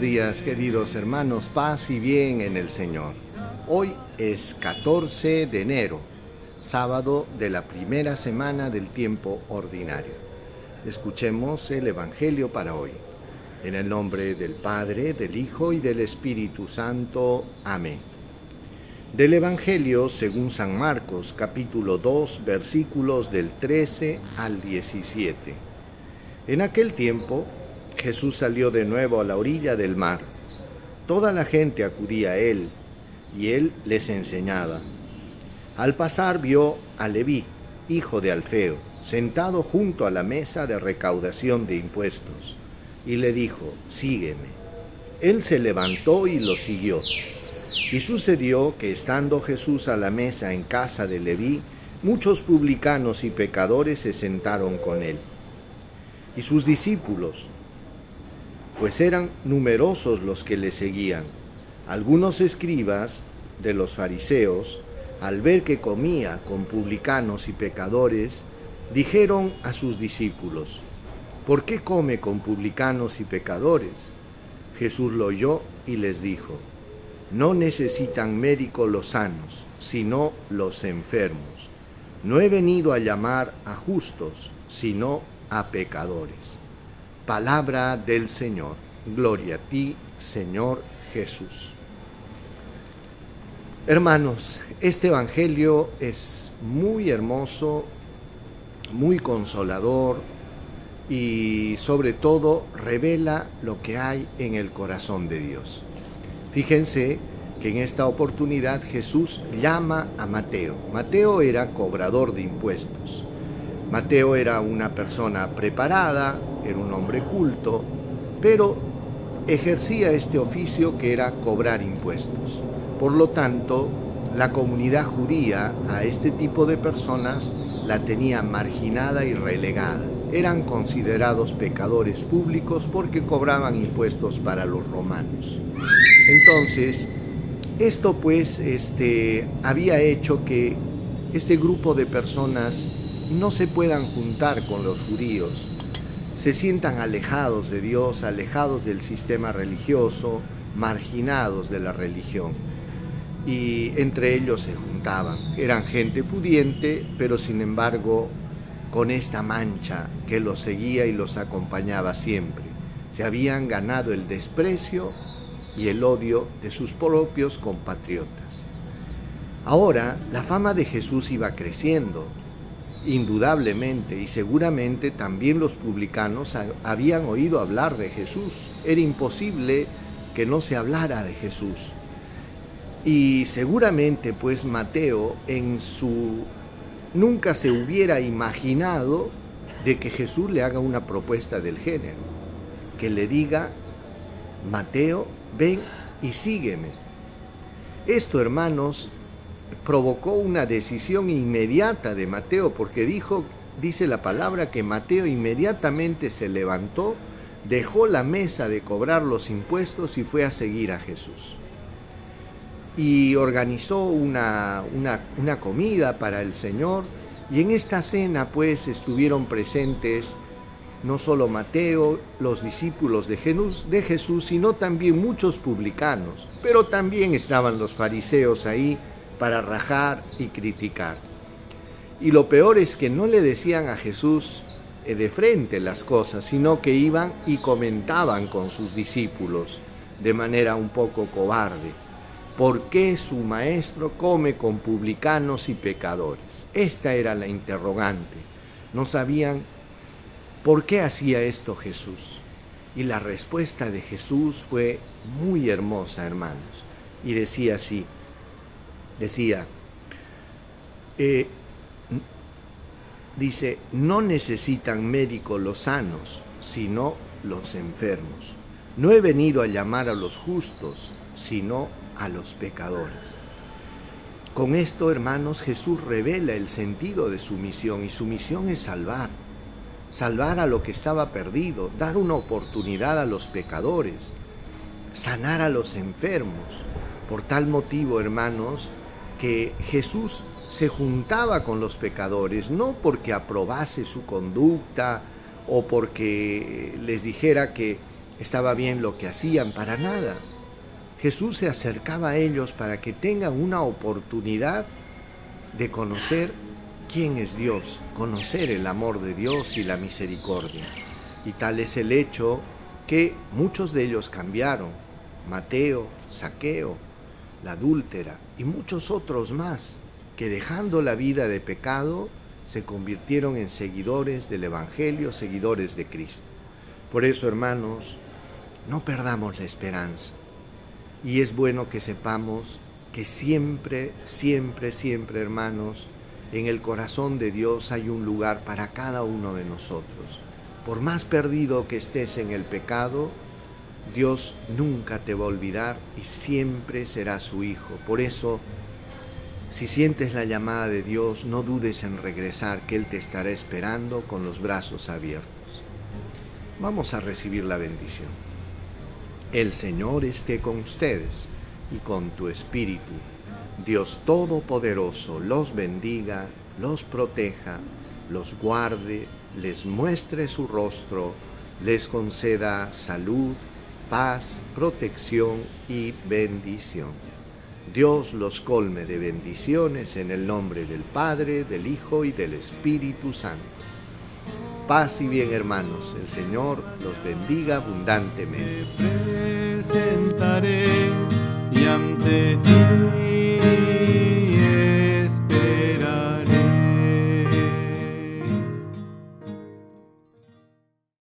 días, queridos hermanos, paz y bien en el Señor. Hoy es 14 de enero, sábado de la primera semana del tiempo ordinario. Escuchemos el Evangelio para hoy. En el nombre del Padre, del Hijo y del Espíritu Santo. Amén. Del Evangelio según San Marcos, capítulo 2, versículos del 13 al 17. En aquel tiempo, Jesús salió de nuevo a la orilla del mar. Toda la gente acudía a él y él les enseñaba. Al pasar vio a Leví, hijo de Alfeo, sentado junto a la mesa de recaudación de impuestos, y le dijo, sígueme. Él se levantó y lo siguió. Y sucedió que estando Jesús a la mesa en casa de Leví, muchos publicanos y pecadores se sentaron con él. Y sus discípulos, pues eran numerosos los que le seguían. Algunos escribas de los fariseos, al ver que comía con publicanos y pecadores, dijeron a sus discípulos, ¿por qué come con publicanos y pecadores? Jesús lo oyó y les dijo, no necesitan médico los sanos, sino los enfermos. No he venido a llamar a justos, sino a pecadores. Palabra del Señor. Gloria a ti, Señor Jesús. Hermanos, este Evangelio es muy hermoso, muy consolador y sobre todo revela lo que hay en el corazón de Dios. Fíjense que en esta oportunidad Jesús llama a Mateo. Mateo era cobrador de impuestos. Mateo era una persona preparada, era un hombre culto, pero ejercía este oficio que era cobrar impuestos. Por lo tanto, la comunidad judía a este tipo de personas la tenía marginada y relegada. Eran considerados pecadores públicos porque cobraban impuestos para los romanos. Entonces, esto pues este, había hecho que este grupo de personas no se puedan juntar con los judíos, se sientan alejados de Dios, alejados del sistema religioso, marginados de la religión. Y entre ellos se juntaban. Eran gente pudiente, pero sin embargo con esta mancha que los seguía y los acompañaba siempre. Se habían ganado el desprecio y el odio de sus propios compatriotas. Ahora la fama de Jesús iba creciendo, Indudablemente y seguramente también los publicanos habían oído hablar de Jesús. Era imposible que no se hablara de Jesús. Y seguramente pues Mateo en su nunca se hubiera imaginado de que Jesús le haga una propuesta del género, que le diga, Mateo, ven y sígueme. Esto, hermanos, provocó una decisión inmediata de Mateo, porque dijo, dice la palabra, que Mateo inmediatamente se levantó, dejó la mesa de cobrar los impuestos y fue a seguir a Jesús. Y organizó una, una, comida para el Señor, y en esta cena pues estuvieron presentes no solo Mateo, los discípulos de Jesús, de Jesús, sino también muchos publicanos, pero también estaban los fariseos ahí, para rajar y criticar. Y lo peor es que no le decían a Jesús eh, de frente las cosas, sino que iban y comentaban con sus discípulos de manera un poco cobarde. ¿Por qué su maestro come con publicanos y pecadores? Esta era la interrogante. No sabían por qué hacía esto Jesús. Y la respuesta de Jesús fue muy hermosa, hermanos. Y decía así, decía, eh, dice, no necesitan médicos los sanos, sino los enfermos. No he venido a llamar a los justos, sino a los pecadores. Con esto, hermanos, Jesús revela el sentido de su misión y su misión es salvar, salvar a lo que estaba perdido, dar una oportunidad a los pecadores, sanar a los enfermos. Por tal motivo, hermanos, que Jesús se juntaba con los pecadores, no porque aprobase su conducta o porque les dijera que estaba bien lo que hacían, para nada. Jesús se acercaba a ellos para que tengan una oportunidad de conocer quién es Dios, conocer el amor de Dios y la misericordia. Y tal es el hecho que muchos de ellos cambiaron. Mateo, Saqueo, la adúltera y muchos otros más, que dejando la vida de pecado, se convirtieron en seguidores del Evangelio, seguidores de Cristo. Por eso, hermanos, no perdamos la esperanza. Y es bueno que sepamos que siempre, siempre, siempre, hermanos, en el corazón de Dios hay un lugar para cada uno de nosotros. Por más perdido que estés en el pecado, Dios nunca te va a olvidar y siempre será su hijo. Por eso, si sientes la llamada de Dios, no dudes en regresar, que Él te estará esperando con los brazos abiertos. Vamos a recibir la bendición. El Señor esté con ustedes y con tu espíritu. Dios Todopoderoso los bendiga, los proteja, los guarde, les muestre su rostro, les conceda salud, paz, protección y bendición. Dios los colme de bendiciones en el nombre del Padre, del Hijo y del Espíritu Santo. Paz y bien hermanos, el Señor los bendiga abundantemente. presentaré y ante ti